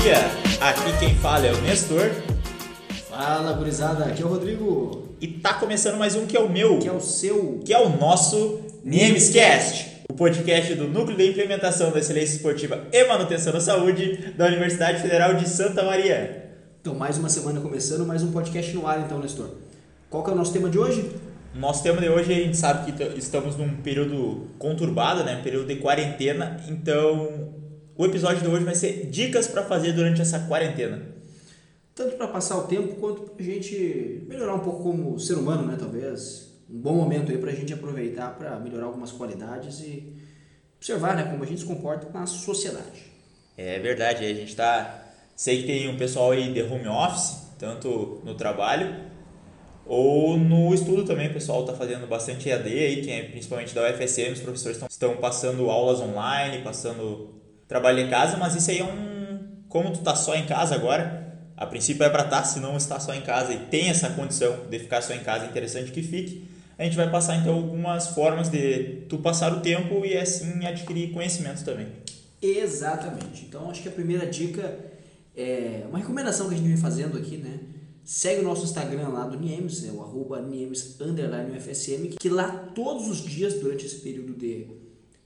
dia! Aqui quem fala é o Nestor Fala, gurizada, aqui é o Rodrigo, e tá começando mais um que é o meu, que é o seu. que é o nosso Niemescast, o podcast do Núcleo de Implementação da Excelência Esportiva e Manutenção da Saúde da Universidade Federal de Santa Maria. Então, mais uma semana começando, mais um podcast no ar, então, Nestor. Qual que é o nosso tema de hoje? Nosso tema de hoje, a gente sabe que estamos num período conturbado, né? Período de quarentena. Então, o episódio de hoje vai ser dicas para fazer durante essa quarentena. Tanto para passar o tempo, quanto pra gente melhorar um pouco como ser humano, né, talvez. Um bom momento aí pra gente aproveitar para melhorar algumas qualidades e observar, né, como a gente se comporta na sociedade. É verdade, a gente tá. Sei que tem um pessoal aí de home office, tanto no trabalho ou no estudo também. O pessoal tá fazendo bastante EAD aí, que é principalmente da UFSM, os professores estão passando aulas online, passando trabalho em casa, mas isso aí é um. Como tu tá só em casa agora, a princípio é para estar, se não está só em casa e tem essa condição de ficar só em casa, é interessante que fique. A gente vai passar então algumas formas de tu passar o tempo e assim adquirir conhecimento também. Exatamente. Então, acho que a primeira dica é uma recomendação que a gente vem fazendo aqui, né? Segue o nosso Instagram lá do Niemes, é o arroba Niemes underline UFSM, que lá todos os dias, durante esse período de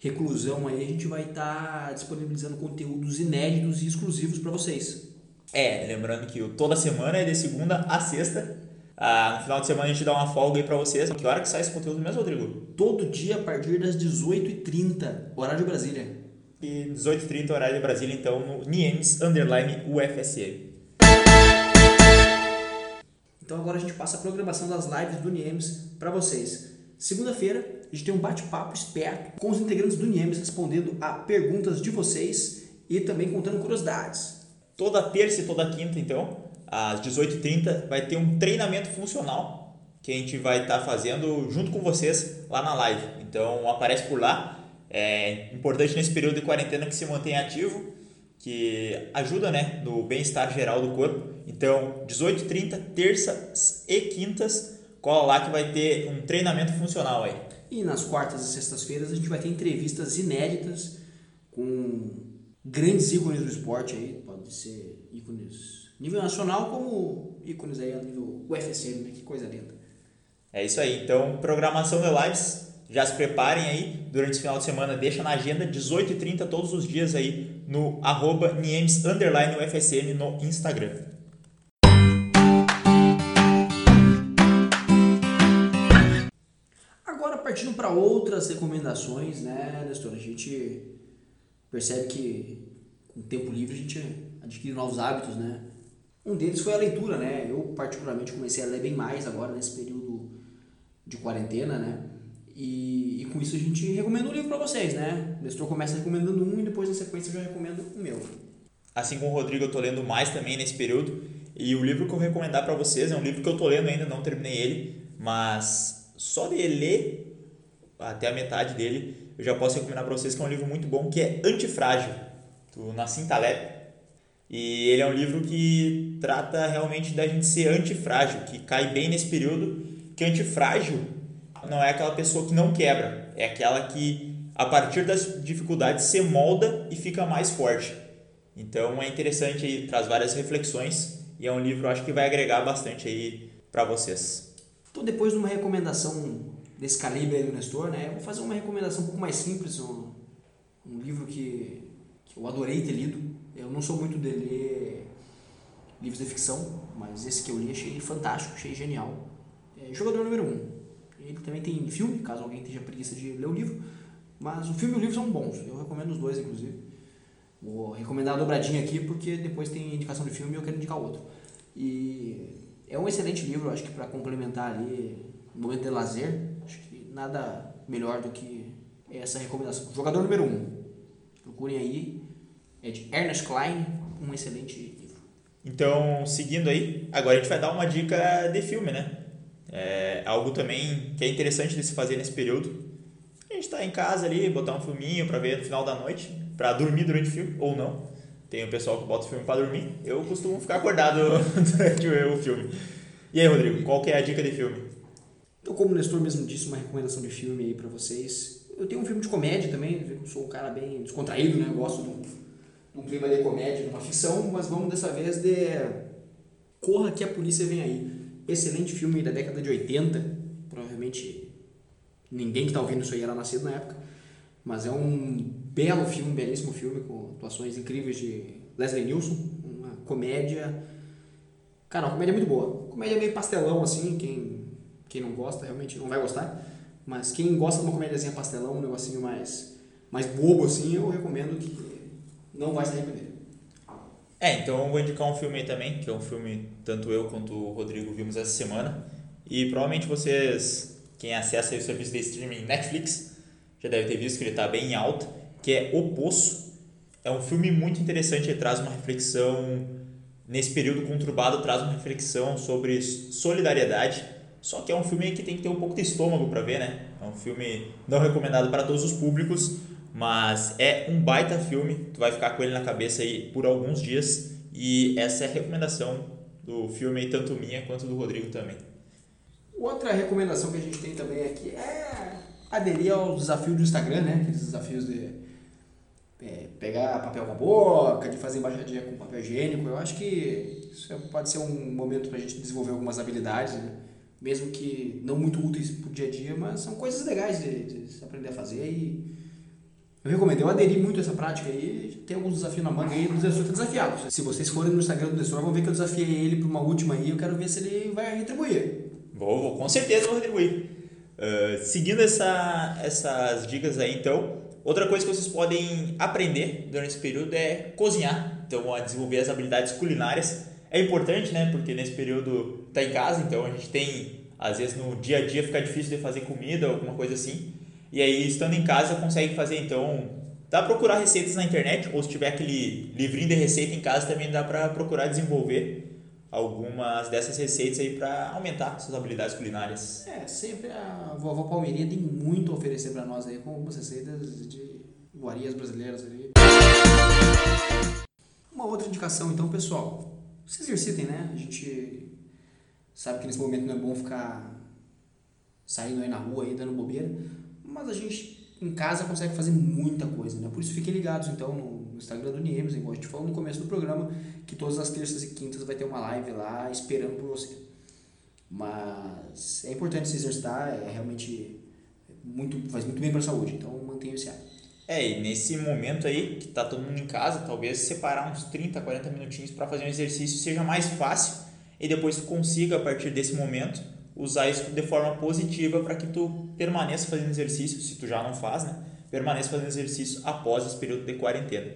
reclusão aí, a gente vai estar disponibilizando conteúdos inéditos e exclusivos para vocês. É, lembrando que toda semana é de segunda a sexta. Ah, no final de semana a gente dá uma folga aí pra vocês. Que hora que sai esse conteúdo mesmo, Rodrigo? Todo dia a partir das 18h30, horário de Brasília. E 18h30, horário de Brasília, então, no Niemes Underline UFSM. Então agora a gente passa a programação das lives do Niemes para vocês. Segunda-feira a gente tem um bate-papo esperto com os integrantes do Niemes respondendo a perguntas de vocês e também contando curiosidades. Toda terça e toda quinta, então, às 18h30, vai ter um treinamento funcional que a gente vai estar fazendo junto com vocês lá na live. Então, aparece por lá. É importante nesse período de quarentena que se mantenha ativo, que ajuda né, no bem-estar geral do corpo. Então, 18h30, terças e quintas, cola lá que vai ter um treinamento funcional aí. E nas quartas e sextas-feiras a gente vai ter entrevistas inéditas com grandes ícones do esporte aí, pode ser ícones nível nacional como ícones aí a nível UFSM, né? Que coisa linda. É isso aí. Então, programação de lives, já se preparem aí durante esse final de semana, deixa na agenda 18h30 todos os dias aí no arroba Niemes underline UFSM no Instagram. Partindo para outras recomendações, né, Nestor? A gente percebe que com o tempo livre a gente adquire novos hábitos, né? Um deles foi a leitura, né? Eu particularmente comecei a ler bem mais agora nesse período de quarentena, né? E, e com isso a gente recomenda um livro para vocês, né? Nestor começa recomendando um e depois na sequência eu já recomendo o meu. Assim como o Rodrigo, eu tô lendo mais também nesse período. E o livro que eu recomendar para vocês é um livro que eu tô lendo ainda, não terminei ele, mas só de ler até a metade dele, eu já posso recomendar para vocês que é um livro muito bom, que é Antifrágil, do Nassim Taleb. E ele é um livro que trata realmente da gente ser antifrágil, que cai bem nesse período, que antifrágil não é aquela pessoa que não quebra, é aquela que a partir das dificuldades se molda e fica mais forte. Então é interessante aí, traz várias reflexões e é um livro acho que vai agregar bastante aí para vocês. Então, depois de uma recomendação desse calibre aí do Nestor, né? Eu vou fazer uma recomendação um pouco mais simples, um, um livro que, que eu adorei ter lido. Eu não sou muito de ler livros de ficção, mas esse que eu li achei fantástico, achei genial. É Jogador número 1. Um. Ele também tem filme, caso alguém tenha preguiça de ler o livro. Mas o filme e o livro são bons. Eu recomendo os dois, inclusive. Vou recomendar a dobradinha aqui, porque depois tem indicação de filme e eu quero indicar outro. E é um excelente livro, acho que para complementar ali momento de lazer. Nada melhor do que essa recomendação. Jogador número 1. Um. Procurem aí. É de Ernest Klein, um excelente livro. Então, seguindo aí, agora a gente vai dar uma dica de filme, né? É algo também que é interessante de se fazer nesse período. A gente tá em casa ali, botar um filminho para ver no final da noite, para dormir durante o filme, ou não. Tem o pessoal que bota o filme para dormir. Eu costumo ficar acordado durante o filme. E aí, Rodrigo, qual que é a dica de filme? Então, como o Nestor mesmo disse, uma recomendação de filme aí pra vocês. Eu tenho um filme de comédia também, eu sou um cara bem descontraído, né? Eu gosto de um, num clima de comédia, numa ficção, mas vamos dessa vez de Corra que a Polícia Vem Aí. Excelente filme da década de 80, provavelmente ninguém que está ouvindo isso aí era nascido na época, mas é um belo filme, um belíssimo filme, com atuações incríveis de Leslie Nielsen, uma comédia, cara, uma comédia muito boa, comédia meio pastelão assim, quem, quem não gosta realmente não vai gostar, mas quem gosta de uma comédiazinha pastelão, um negocinho mais, mais bobo assim, eu recomendo que não vai se arrepender. É, então eu vou indicar um filme aí também, que é um filme tanto eu quanto o Rodrigo vimos essa semana. E provavelmente vocês, quem acessa o serviço de streaming Netflix, já deve ter visto que ele está bem em alta, que é O Poço. É um filme muito interessante, ele traz uma reflexão, nesse período conturbado, traz uma reflexão sobre solidariedade. Só que é um filme que tem que ter um pouco de estômago para ver, né? É um filme não recomendado para todos os públicos, mas é um baita filme, tu vai ficar com ele na cabeça aí por alguns dias e essa é a recomendação do filme, tanto minha quanto do Rodrigo também. Outra recomendação que a gente tem também aqui é aderir ao desafio do Instagram, né? Aqueles desafios de é, pegar papel com a boca, de fazer embaixadinha com papel higiênico. Eu acho que isso é, pode ser um momento para a gente desenvolver algumas habilidades, né? Mesmo que não muito úteis para o dia a dia, mas são coisas legais de, de aprender a fazer e eu recomendo, eu aderi muito a essa prática aí, tem alguns desafios na manga aí, o Desessor está desafiado. Se vocês forem no Instagram do Desessor, vão ver que eu desafiei ele para uma última aí, eu quero ver se ele vai retribuir. Vou, vou com certeza vou retribuir. Uh, seguindo essa, essas dicas aí, então, outra coisa que vocês podem aprender durante esse período é cozinhar, então, a desenvolver as habilidades culinárias. É importante, né, porque nesse período tá em casa, então a gente tem, às vezes no dia a dia fica difícil de fazer comida, alguma coisa assim. E aí, estando em casa, consegue fazer então. Dá para procurar receitas na internet, ou se tiver aquele livrinho de receita em casa, também dá para procurar desenvolver algumas dessas receitas aí para aumentar suas habilidades culinárias. É, sempre a vovó Palmeirinha tem muito a oferecer para nós aí com algumas receitas de iguarias brasileiras ali. Uma outra indicação então, pessoal, se exercitem, né? A gente sabe que nesse momento não é bom ficar saindo aí na rua aí dando bobeira, mas a gente em casa consegue fazer muita coisa, né? Por isso fiquem ligados então no Instagram do Niemes, igual a gente falou no começo do programa, que todas as terças e quintas vai ter uma live lá esperando por você. Mas é importante se exercitar, é realmente muito faz muito bem para a saúde, então mantenha esse hábito. É, e nesse momento aí que tá todo mundo em casa, talvez separar uns 30, 40 minutinhos para fazer um exercício seja mais fácil e depois tu consiga a partir desse momento usar isso de forma positiva para que tu permaneça fazendo exercício, se tu já não faz, né? Permaneça fazendo exercício após esse período de quarentena.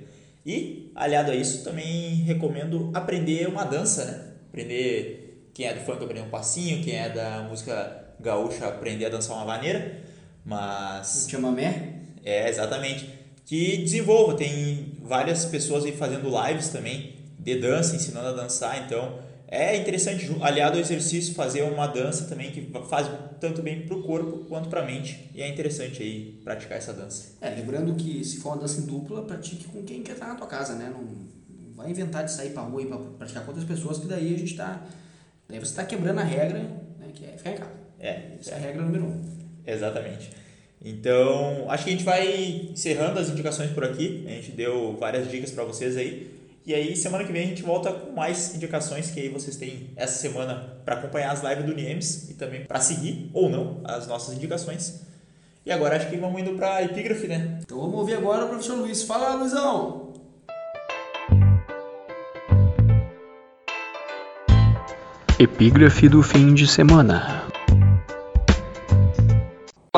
E, aliado a isso, também recomendo aprender uma dança, né? Aprender, quem é do funk aprender um passinho, quem é da música gaúcha aprender a dançar uma vaneira, mas... Um chamamé? É, exatamente. Que desenvolva, tem várias pessoas aí fazendo lives também de dança, ensinando a dançar, então é interessante, aliado ao exercício, fazer uma dança também que faz tanto bem para o corpo quanto para a mente. E é interessante aí praticar essa dança. É, lembrando que se for uma dança em dupla, pratique com quem quer estar na tua casa, né? Não, vai inventar de sair para rua e para praticar com outras pessoas, que daí a gente está... Daí você está quebrando a regra, né? Que é ficar em casa. É. Essa é a regra número um. Exatamente. Então, acho que a gente vai encerrando as indicações por aqui. A gente deu várias dicas para vocês aí. E aí, semana que vem a gente volta com mais indicações que aí vocês têm essa semana para acompanhar as lives do Niemes e também para seguir ou não as nossas indicações. E agora acho que vamos indo para a epígrafe, né? Então vamos ouvir agora o professor Luiz. Fala, Luizão! Epígrafe do fim de semana.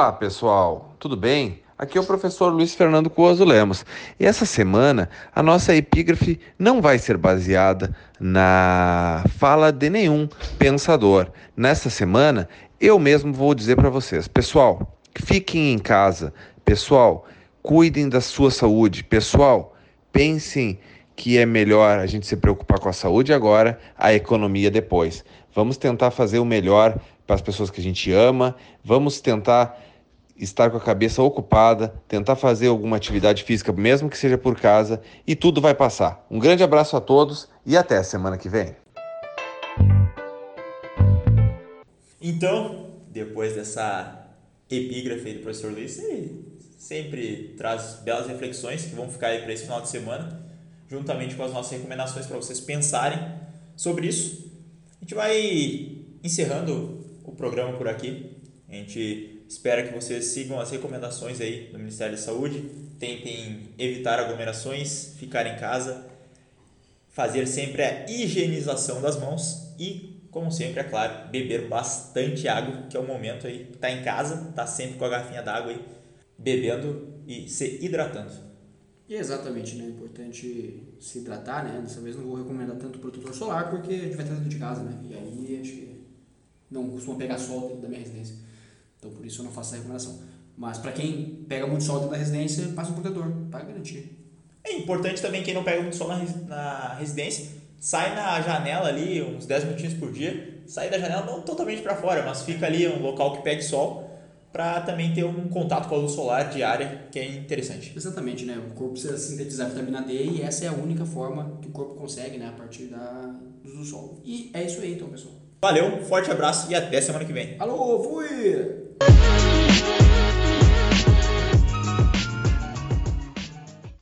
Olá, pessoal. Tudo bem? Aqui é o professor Luiz Fernando Cuoso Lemos. E essa semana a nossa epígrafe não vai ser baseada na fala de nenhum pensador. Nessa semana eu mesmo vou dizer para vocês, pessoal, fiquem em casa. Pessoal, cuidem da sua saúde. Pessoal, pensem que é melhor a gente se preocupar com a saúde agora, a economia depois. Vamos tentar fazer o melhor para as pessoas que a gente ama. Vamos tentar estar com a cabeça ocupada, tentar fazer alguma atividade física, mesmo que seja por casa, e tudo vai passar. Um grande abraço a todos e até a semana que vem. Então, depois dessa epígrafe do professor Luiz, ele sempre traz belas reflexões que vão ficar aí para esse final de semana. juntamente com as nossas recomendações para vocês pensarem sobre isso. A gente vai encerrando o programa por aqui. A gente espera que vocês sigam as recomendações aí do Ministério da Saúde, tentem evitar aglomerações, ficar em casa, fazer sempre a higienização das mãos e, como sempre, é claro, beber bastante água, que é o momento aí, tá em casa, tá sempre com a garrafinha d'água aí, bebendo e se hidratando. E exatamente, né? É importante se hidratar, né? Dessa vez não vou recomendar tanto protetor solar porque a gente vai estar dentro de casa, né? E aí acho que não costuma pegar sol dentro da minha residência. Então por isso eu não faço essa recomendação. Mas para quem pega muito sol dentro da residência, passa um protetor, para garantir. É importante também quem não pega muito sol na, na residência, sai na janela ali uns 10 minutinhos por dia, sai da janela não totalmente para fora, mas fica ali um local que pegue sol para também ter um contato com a luz solar diária, que é interessante. Exatamente, né? O corpo precisa sintetizar vitamina D e essa é a única forma que o corpo consegue, né? A partir da do sol. E é isso aí então, pessoal. Valeu, forte abraço e até semana que vem. Alô, fui!